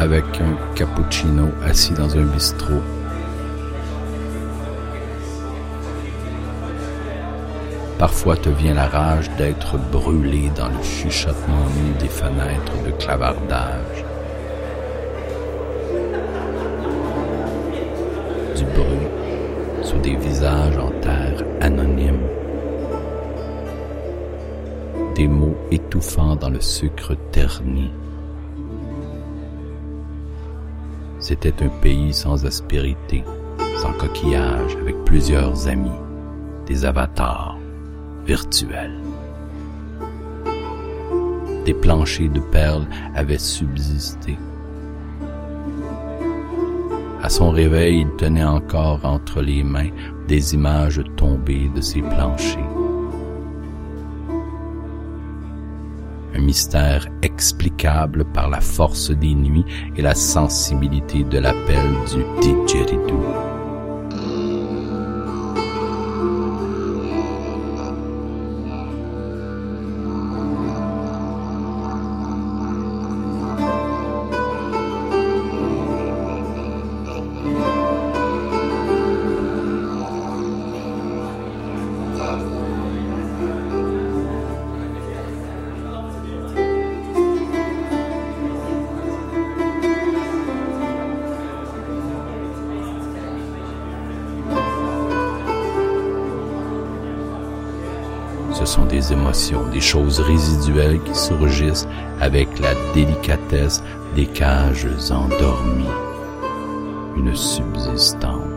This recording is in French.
avec un cappuccino assis dans un bistrot. Parfois te vient la rage d'être brûlé dans le chuchotement nu des fenêtres de clavardage. Du bruit sous des visages en terre anonymes. Des mots étouffants dans le sucre terni. C'était un pays sans aspérité, sans coquillage, avec plusieurs amis, des avatars virtuels. Des planchers de perles avaient subsisté. À son réveil, il tenait encore entre les mains des images tombées de ces planchers. Un mystère explicable par la force des nuits et la sensibilité de l'appel du didgeridoo. Ce sont des émotions, des choses résiduelles qui surgissent avec la délicatesse des cages endormies. Une subsistance.